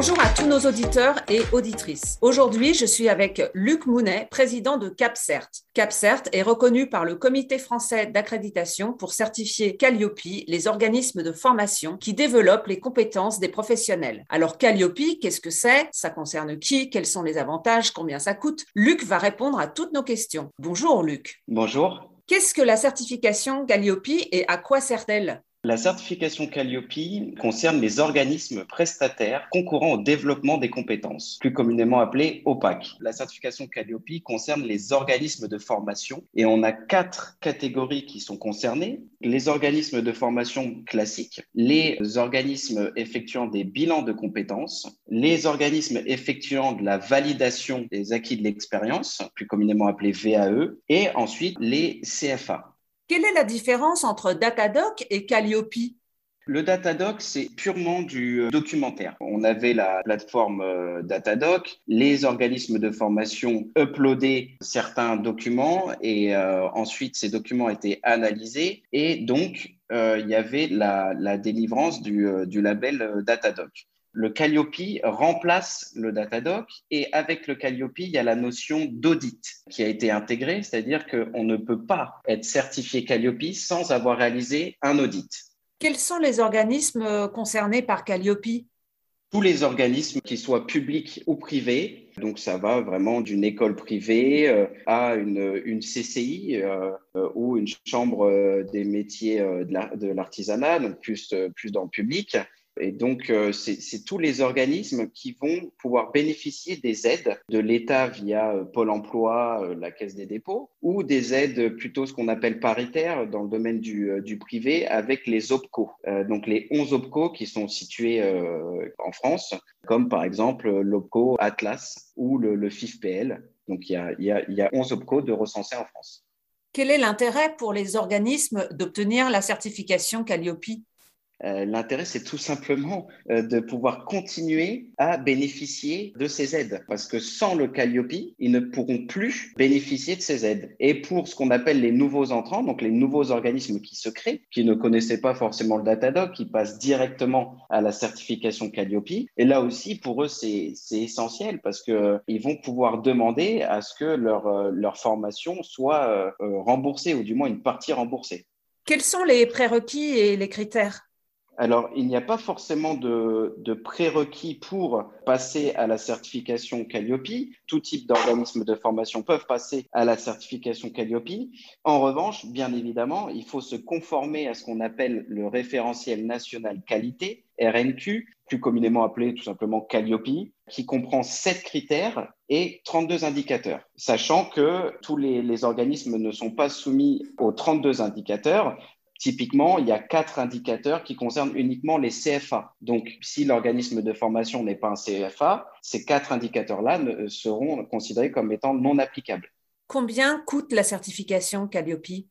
Bonjour à tous nos auditeurs et auditrices. Aujourd'hui, je suis avec Luc Mounet, président de CAPCERT. CAPCERT est reconnu par le Comité français d'accréditation pour certifier Calliope les organismes de formation qui développent les compétences des professionnels. Alors Calliope, qu'est-ce que c'est? Ça concerne qui? Quels sont les avantages? Combien ça coûte? Luc va répondre à toutes nos questions. Bonjour Luc. Bonjour. Qu'est-ce que la certification Calliope et à quoi sert-elle? La certification Calliope concerne les organismes prestataires concourant au développement des compétences, plus communément appelés OPAC. La certification Calliope concerne les organismes de formation et on a quatre catégories qui sont concernées. Les organismes de formation classiques, les organismes effectuant des bilans de compétences, les organismes effectuant de la validation des acquis de l'expérience, plus communément appelés VAE, et ensuite les CFA. Quelle est la différence entre Datadoc et Calliope? Le Datadoc, c'est purement du euh, documentaire. On avait la plateforme euh, Datadoc, les organismes de formation uploadaient certains documents et euh, ensuite ces documents étaient analysés et donc il y avait la, délivrance du, du label Datadoc. Le Calliope remplace le Datadoc et avec le Calliope, il y a la notion d'audit qui a été intégrée, c'est-à-dire qu'on ne peut pas être certifié Calliope sans avoir réalisé un audit. Quels sont les organismes concernés par Calliope? Tous les organismes, qu'ils soient publics ou privés, donc ça va vraiment d'une école privée euh, à une, CCI euh, euh, ou une chambre des métiers de l'artisanat, donc plus, plus dans le public. Et donc, euh, c'est tous les organismes qui vont pouvoir bénéficier des aides de l'État via euh, Pôle emploi, euh, la Caisse des dépôts, ou des aides plutôt ce qu'on appelle paritaires dans le domaine du, privé avec les OPCO. donc, les 11 OPCO qui sont situés en France, comme par exemple l'OPCO Atlas ou le, FIFPL. Donc, il y, a, il y a 11 OPCO de recensés en France. Quel est l'intérêt pour les organismes d'obtenir la certification Calliope? Euh, l'intérêt, c'est tout simplement euh, de pouvoir continuer à bénéficier de ces aides. Parce que sans le Calliope, ils ne pourront plus bénéficier de ces aides. Et pour ce qu'on appelle les nouveaux entrants, donc les nouveaux organismes qui se créent, qui ne connaissaient pas forcément le Datadoc, qui passent directement à la certification Calliope. Et là aussi, pour eux, c'est essentiel parce qu'ils euh, vont pouvoir demander à ce que leur, leur formation soit remboursée, ou du moins une partie remboursée. Quels sont les prérequis et les critères? Alors, il n'y a pas forcément de, prérequis pour passer à la certification Calliope. Tout type d'organismes de formation peuvent passer à la certification Calliope. En revanche, bien évidemment, il faut se conformer à ce qu'on appelle le référentiel national qualité, RNQ, plus communément appelé tout simplement Calliope, qui comprend sept critères et 32 indicateurs, sachant que tous les, organismes ne sont pas soumis aux 32 indicateurs, Typiquement, il y a quatre indicateurs qui concernent uniquement les CFA. Donc, si l'organisme de formation n'est pas un CFA, ces quatre indicateurs-là seront considérés comme étant non applicables. Combien coûte la certification Calliope?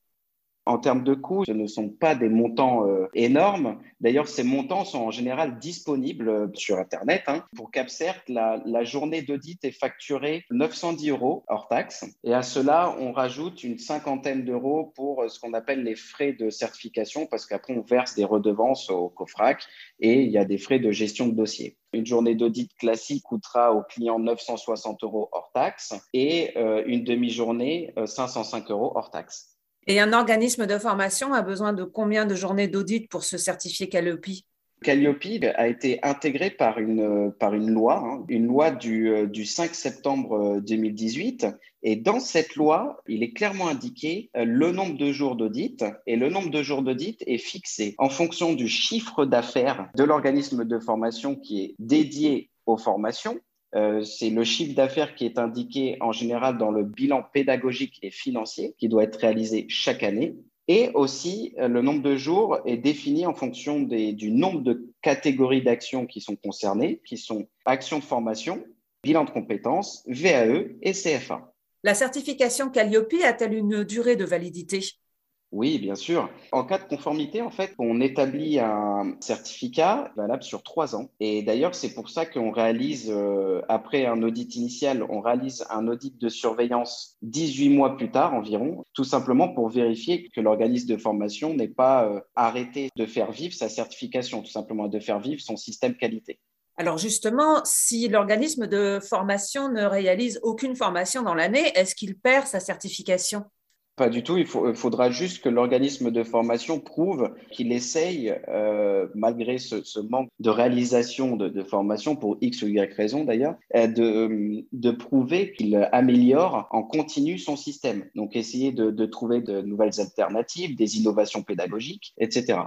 En termes de coûts, ce ne sont pas des montants euh, énormes. D'ailleurs, ces montants sont en général disponibles euh, sur Internet. Hein. Pour CapCert, la, journée d'audit est facturée 910 euros hors taxe. Et à cela, on rajoute une cinquantaine d'euros pour euh, ce qu'on appelle les frais de certification, parce qu'après, on verse des redevances au COFRAC et il y a des frais de gestion de dossier. Une journée d'audit classique coûtera au client 960 euros hors taxe et une demi-journée 505 euros hors taxe. Et un organisme de formation a besoin de combien de journées d'audit pour se certifier Calliope? Calliope a été intégré par une, par une loi, hein, une loi du, euh, du, 5 septembre 2018. Euh, et dans cette loi, il est clairement indiqué euh, le nombre de jours d'audit. Et le nombre de jours d'audit est fixé en fonction du chiffre d'affaires de l'organisme de formation qui est dédié aux formations euh, c'est le chiffre d'affaires qui est indiqué en général dans le bilan pédagogique et financier qui doit être réalisé chaque année. Et aussi, euh, le nombre de jours est défini en fonction du nombre de catégories d'actions qui sont concernées, qui sont actions de formation, bilan de compétences, VAE et CFA. La certification Calliope a-t-elle une durée de validité? Oui, bien sûr. En cas de conformité, en fait, on établit un certificat valable sur trois ans. Et d'ailleurs, c'est pour ça qu'on réalise, euh, après un audit initial, on réalise un audit de surveillance 18 mois plus tard environ, tout simplement pour vérifier que l'organisme de formation n'est pas euh, arrêté de faire vivre sa certification, tout simplement de faire vivre son système qualité. Alors justement, si l'organisme de formation ne réalise aucune formation dans l'année, est-ce qu'il perd sa certification? Pas du tout. Il, faudra juste que l'organisme de formation prouve qu'il essaye, euh, malgré ce, manque de réalisation de, formation, pour X ou Y raison d'ailleurs, euh, de, prouver qu'il améliore en continu son système. Donc, essayer de, de trouver de nouvelles alternatives, des innovations pédagogiques, etc.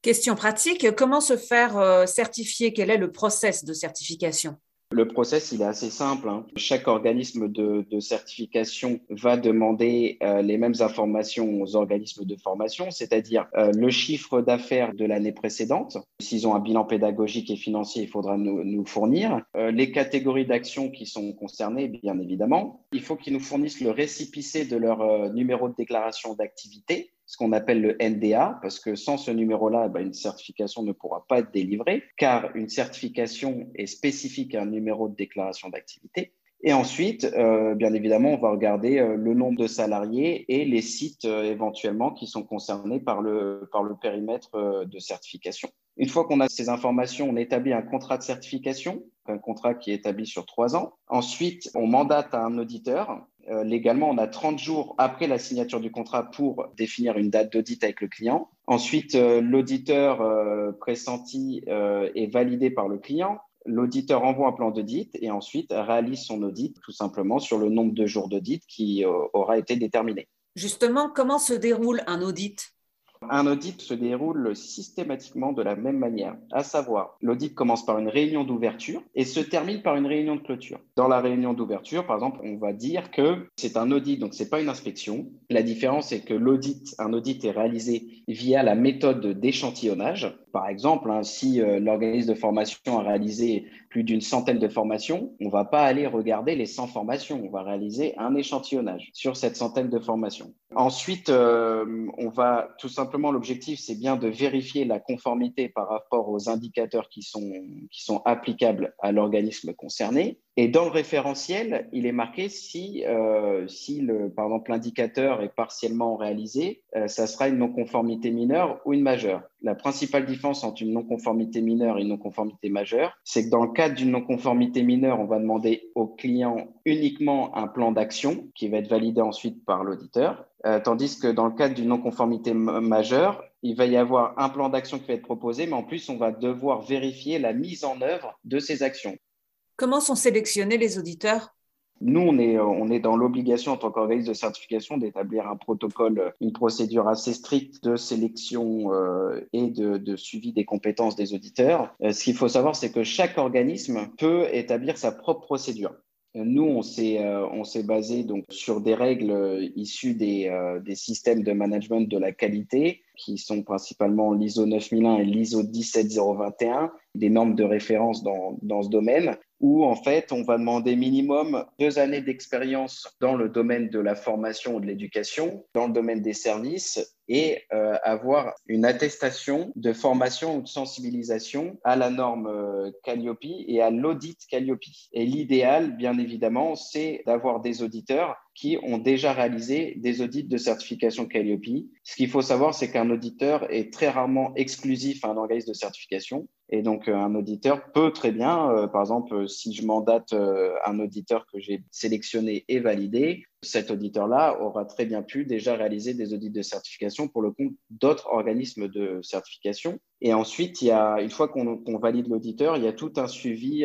Question pratique, comment se faire euh, certifier? Quel est le process de certification? Le process, il est assez simple. Hein. Chaque organisme de, certification va demander euh, les mêmes informations aux organismes de formation, c'est-à-dire euh, le chiffre d'affaires de l'année précédente. S'ils ont un bilan pédagogique et financier, il faudra nous, fournir. Euh, les catégories d'actions qui sont concernées, bien évidemment. Il faut qu'ils nous fournissent le récipicé de leur numéro de déclaration d'activité ce qu'on appelle le NDA, parce que sans ce numéro-là, ben, une certification ne pourra pas être délivrée, car une certification est spécifique à un numéro de déclaration d'activité. Et ensuite, euh, bien évidemment, on va regarder euh, le nombre de salariés et les sites euh, éventuellement qui sont concernés par le, par le périmètre de certification. Une fois qu'on a ces informations, on établit un contrat de certification, un contrat qui est établi sur trois ans. Ensuite, on mandate un auditeur euh, légalement, on a 30 jours après la signature du contrat pour définir une date d'audit avec le client. Ensuite, euh, l'auditeur euh, pressenti est validé par le client. L'auditeur envoie un plan d'audit et ensuite réalise son audit tout simplement sur le nombre de jours d'audit qui aura été déterminé. Justement, comment se déroule un audit? Un audit se déroule systématiquement de la même manière, à savoir, l'audit commence par une réunion d'ouverture et se termine par une réunion de clôture. Dans la réunion d'ouverture, par exemple, on va dire que c'est un audit, donc c'est pas une inspection. La différence, c'est que l'audit, un audit est réalisé via la méthode d'échantillonnage. Par exemple, hein, si euh, l'organisme de formation a réalisé plus d'une centaine de formations, on ne va pas aller regarder les 100 formations, on va réaliser un échantillonnage sur cette centaine de formations. Ensuite, euh, on va tout simplement, l'objectif, c'est bien de vérifier la conformité par rapport aux indicateurs qui sont, qui sont applicables à l'organisme concerné. Et dans le référentiel, il est marqué si, euh, si le, par exemple, l'indicateur est partiellement réalisé, euh, ça sera une non-conformité mineure ou une majeure. La principale différence entre une non-conformité mineure et une non-conformité majeure, c'est que dans le cadre d'une non-conformité mineure, on va demander au client uniquement un plan d'action qui va être validé ensuite par l'auditeur, euh, tandis que dans le cadre d'une non-conformité majeure, il va y avoir un plan d'action qui va être proposé, mais en plus, on va devoir vérifier la mise en œuvre de ces actions. Comment sont sélectionnés les auditeurs? Nous, on est, on est dans l'obligation en tant qu'organisme de certification d'établir un protocole, une procédure assez stricte de sélection euh, et de, suivi des compétences des auditeurs. Euh, ce qu'il faut savoir, c'est que chaque organisme peut établir sa propre procédure. Nous, on s'est, euh, basé donc sur des règles issues des, des systèmes de management de la qualité qui sont principalement l'ISO 9001 et l'ISO 17021, des normes de référence dans, dans ce domaine où en fait on va demander minimum deux années d'expérience dans le domaine de la formation ou de l'éducation, dans le domaine des services et euh, avoir une attestation de formation ou de sensibilisation à la norme euh, Calliope et à l'audit Calliope. Et l'idéal, bien évidemment, c'est d'avoir des auditeurs qui ont déjà réalisé des audits de certification Calliope. Ce qu'il faut savoir, c'est qu'un auditeur est très rarement exclusif à un organisme de certification. Et donc, euh, un auditeur peut très bien, euh, par exemple, si je mandate euh, un auditeur que j'ai sélectionné et validé, cet auditeur-là aura très bien pu déjà réaliser des audits de certification pour le compte d'autres organismes de certification. Et ensuite, il y a, une fois qu'on valide l'auditeur, il y a tout un suivi.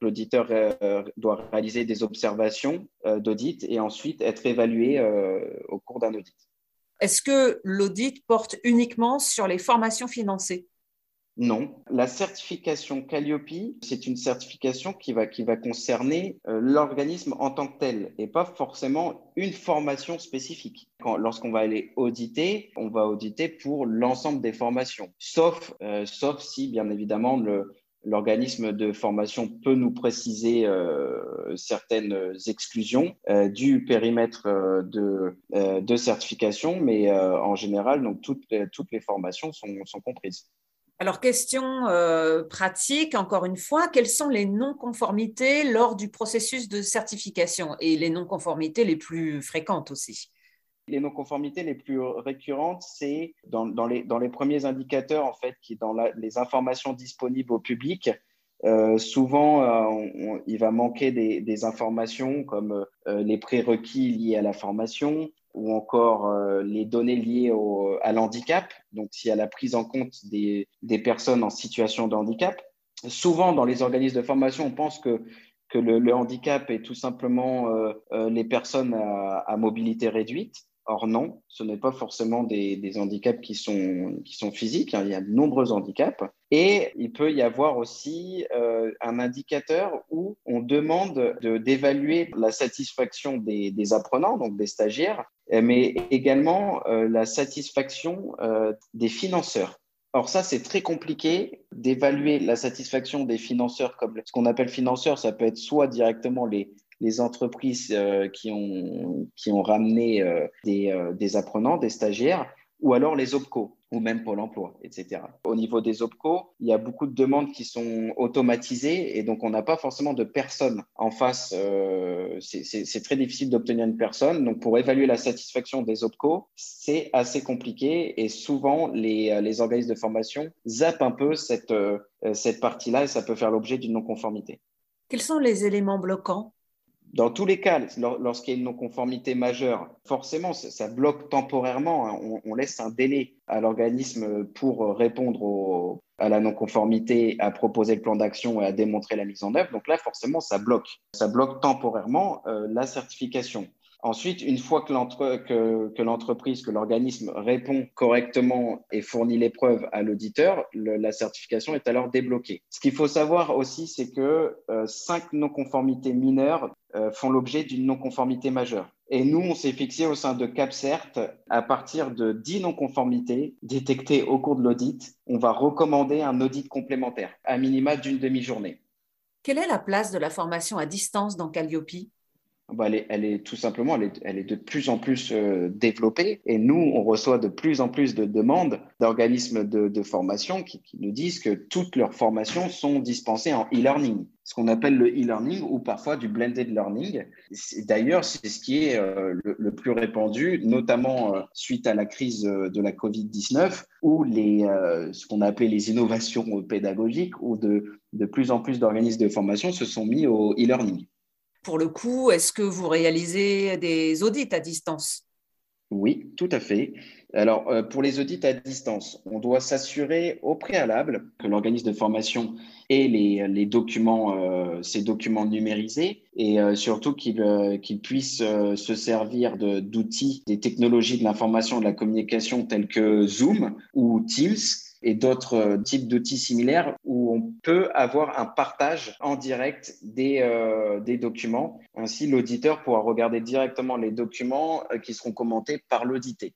l'auditeur doit réaliser des observations d'audit et ensuite être évalué au cours d'un audit. Est-ce que l'audit porte uniquement sur les formations financées? Non. La certification Calliope, c'est une certification qui va, concerner euh, l'organisme en tant que tel et pas forcément une formation spécifique. Lorsqu'on va aller auditer, on va auditer pour l'ensemble des formations, sauf, euh, sauf si, bien évidemment, l'organisme de formation peut nous préciser euh, certaines exclusions du périmètre de, certification, mais en général, donc, toutes, toutes les formations sont, sont comprises. Alors, question euh, pratique, encore une fois, quelles sont les non-conformités lors du processus de certification et les non-conformités les plus fréquentes aussi? Les non-conformités les plus récurrentes, c'est dans, les, premiers indicateurs, en fait, qui dans les informations disponibles au public, Euh, souvent, il va manquer des, informations comme les prérequis liés à la formation ou encore les données liées à l'handicap, donc s'il y a la prise en compte des, personnes en situation de handicap. Souvent, dans les organismes de formation, on pense que le, handicap est tout simplement les personnes à, mobilité réduite. Or non, ce n'est pas forcément des, handicaps qui sont, physiques, hein. il y a de nombreux handicaps. Et il peut y avoir aussi euh, un indicateur où on demande d'évaluer la satisfaction des, apprenants, donc des stagiaires, mais également euh, la satisfaction euh, des financeurs. Or ça, c'est très compliqué d'évaluer la satisfaction des financeurs comme ce qu'on appelle financeurs. Ça peut être soit directement les, entreprises euh, qui, ont, ramené euh, des, euh, des, apprenants, des stagiaires, ou alors les OPCO, ou même Pôle emploi, etc. Au niveau des OPCO, il y a beaucoup de demandes qui sont automatisées et donc on n'a pas forcément de personnes en face. c'est très difficile d'obtenir une personne. Donc pour évaluer la satisfaction des OPCO, c'est assez compliqué et souvent les, organismes de formation zappent un peu cette, cette partie-là et ça peut faire l'objet d'une non-conformité. Quels sont les éléments bloquants dans tous les cas, lorsqu'il y a une non-conformité majeure, forcément, ça, bloque temporairement. Hein. On, laisse un délai à l'organisme pour répondre à la non-conformité, à proposer le plan d'action et à démontrer la mise en œuvre. Donc là, forcément, ça bloque. Ça bloque temporairement euh, la certification. Ensuite, une fois que l'entreprise, que, l'organisme répond correctement et fournit les preuves à l'auditeur, la certification est alors débloquée. Ce qu'il faut savoir aussi, c'est que euh, cinq non-conformités mineures euh, font l'objet d'une non-conformité majeure. Et nous, on s'est fixé au sein de CAPCERT, à partir de 10 non-conformités détectées au cours de l'audit, on va recommander un audit complémentaire, à minima d'une demi-journée. Quelle est la place de la formation à distance dans Calliope? Bah, elle, est, tout simplement, elle est, de plus en plus euh, développée. Et nous, on reçoit de plus en plus de demandes d'organismes de, formation qui, nous disent que toutes leurs formations sont dispensées en e-learning, ce qu'on appelle le e-learning ou parfois du blended learning. D'ailleurs, c'est ce qui est euh, le, plus répandu, notamment euh, suite à la crise de la Covid-19, où les, ce qu'on a appelé les innovations pédagogiques, où de, de plus en plus d'organismes de formation se sont mis au e-learning. Pour le coup, est-ce que vous réalisez des audits à distance? Oui, tout à fait. Alors, euh, pour les audits à distance, on doit s'assurer au préalable que l'organisme de formation ait les, documents, euh, ces documents numérisés et euh, surtout qu'il puisse se servir d'outils, des technologies de l'information et de la communication tels que Zoom ou Teams et d'autres euh, types d'outils similaires où on peut avoir un partage en direct des, euh, documents. Ainsi, l'auditeur pourra regarder directement les documents euh, qui seront commentés par l'audité.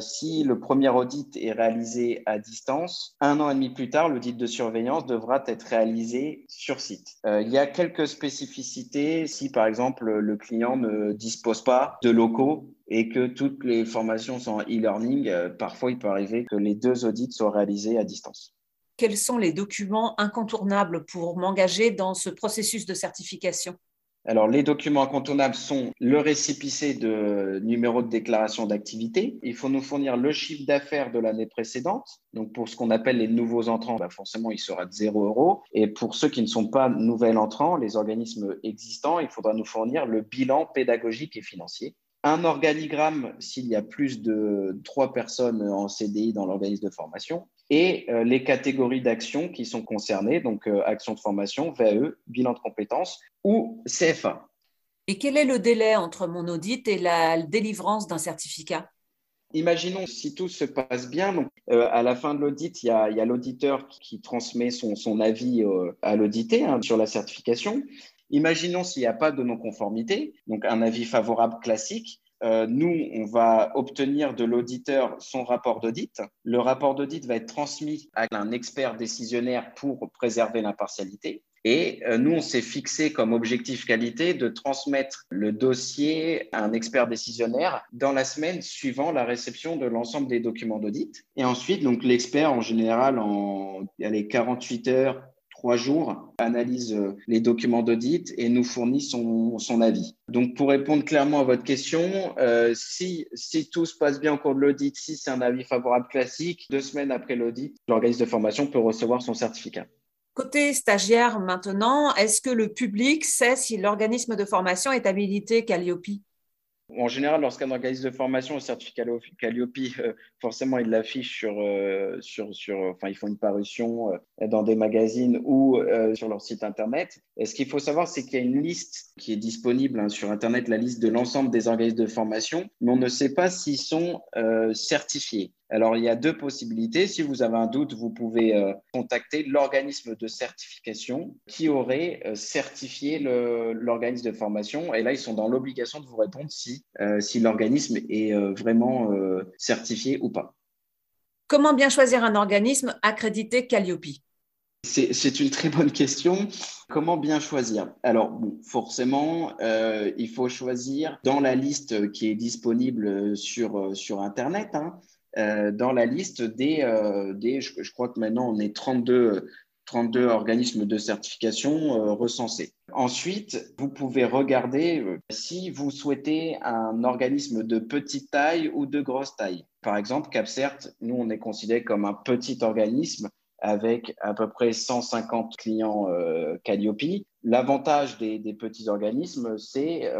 si le premier audit est réalisé à distance, un an et demi plus tard, l'audit de surveillance devra être réalisé sur site. il y a quelques spécificités si, par exemple, le client ne dispose pas de locaux et que toutes les formations sont en e-learning, euh, parfois il peut arriver que les deux audits soient réalisés à distance. Quels sont les documents incontournables pour m'engager dans ce processus de certification? Alors, les documents incontournables sont le récépissé de numéro de déclaration d'activité. Il faut nous fournir le chiffre d'affaires de l'année précédente. Donc, pour ce qu'on appelle les nouveaux entrants, bah, forcément, il sera de 0 euros. Et pour ceux qui ne sont pas nouvel entrants, les organismes existants, il faudra nous fournir le bilan pédagogique et financier un organigramme s'il y a plus de trois personnes en CDI dans l'organisme de formation et euh, les catégories d'actions qui sont concernées, donc euh, action de formation, VAE, bilan de compétences ou CFA. Et quel est le délai entre mon audit et la délivrance d'un certificat? Imaginons si tout se passe bien, donc euh, à la fin de l'audit, il y a, l'auditeur qui, transmet son, avis à l'audité hein, sur la certification. Imaginons s'il n'y a pas de non-conformité, donc un avis favorable classique. Euh, nous, on va obtenir de l'auditeur son rapport d'audit. Le rapport d'audit va être transmis à un expert décisionnaire pour préserver l'impartialité. Et euh, nous, on s'est fixé comme objectif qualité de transmettre le dossier à un expert décisionnaire dans la semaine suivant la réception de l'ensemble des documents d'audit. Et ensuite, l'expert, en général, en les 48 heures, trois jours, analyse euh, les documents d'audit et nous fournit son, avis. Donc, pour répondre clairement à votre question, euh, si, si tout se passe bien au cours de l'audit, si c'est un avis favorable classique, deux semaines après l'audit, l'organisme de formation peut recevoir son certificat. Côté stagiaire maintenant, est-ce que le public sait si l'organisme de formation est habilité Calliope? En général, lorsqu'un organisme de formation au certificat Calliope, euh, forcément, il l'affiche sur, euh, sur, sur, enfin, ils font une parution euh, dans des magazines ou sur leur site internet. Et ce qu'il faut savoir, c'est qu'il y a une liste qui est disponible hein, sur internet, la liste de l'ensemble des organismes de formation, mais on ne sait pas s'ils sont certifiés. Alors, il y a deux possibilités. Si vous avez un doute, vous pouvez euh, contacter l'organisme de certification qui aurait euh, certifié l'organisme de formation. Et là, ils sont dans l'obligation de vous répondre si, euh, si l'organisme est vraiment certifié ou pas. Comment bien choisir un organisme accrédité Calliope? C'est une très bonne question. Comment bien choisir? Alors, forcément, il faut choisir dans la liste qui est disponible sur, sur Internet. Hein. Euh, dans la liste des, euh, je, crois que maintenant on est 32, 32 organismes de certification euh, recensés. Ensuite, vous pouvez regarder si vous souhaitez un organisme de petite taille ou de grosse taille. Par exemple, CapCert, nous, on est considéré comme un petit organisme avec à peu près 150 clients Calliope. L'avantage des, des, petits organismes, c'est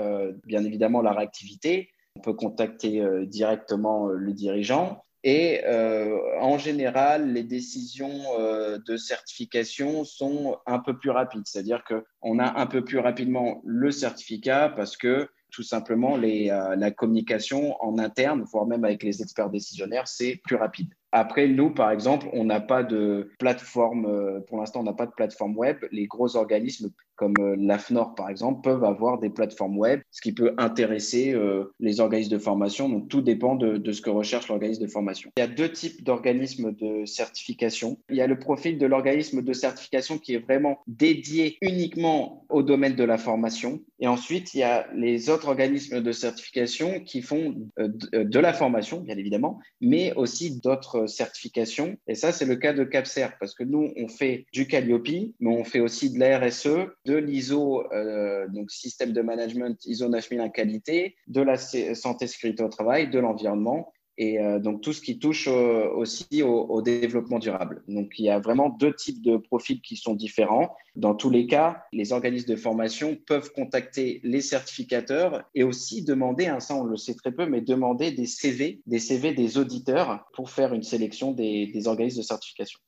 bien évidemment la réactivité, on peut contacter euh, directement euh, le dirigeant. Et euh, en général, les décisions de certification sont un peu plus rapides. C'est-à-dire qu'on a un peu plus rapidement le certificat parce que tout simplement la communication en interne, voire même avec les experts décisionnaires, c'est plus rapide. Après, nous, par exemple, on n'a pas de plateforme, pour l'instant, on n'a pas de plateforme web. Les gros organismes comme euh, l'AFNOR par exemple, peuvent avoir des plateformes web, ce qui peut intéresser euh, les organismes de formation. Donc tout dépend de, ce que recherche l'organisme de formation. Il y a deux types d'organismes de certification. Il y a le profil de l'organisme de certification qui est vraiment dédié uniquement au domaine de la formation. Et ensuite, il y a les autres organismes de certification qui font euh, de la formation, bien évidemment, mais aussi d'autres certifications. Et ça, c'est le cas de CAPCER, parce que nous, on fait du Calliope, mais on fait aussi de la RSE, de l'ISO, euh, donc système de management ISO 9001 qualité, de la santé sécurité au travail, de l'environnement et euh, donc tout ce qui touche euh, aussi au, développement durable. Donc il y a vraiment deux types de profils qui sont différents. Dans tous les cas, les organismes de formation peuvent contacter les certificateurs et aussi demander, hein, ça on le sait très peu, mais demander des CV, des CV des auditeurs pour faire une sélection des organismes de certification.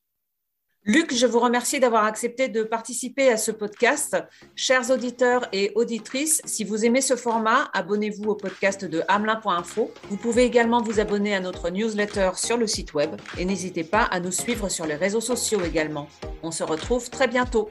Luc, je vous remercie d'avoir accepté de participer à ce podcast. Chers auditeurs et auditrices, si vous aimez ce format, abonnez-vous au podcast de hamelin.info. Vous pouvez également vous abonner à notre newsletter sur le site web et n'hésitez pas à nous suivre sur les réseaux sociaux également. On se retrouve très bientôt.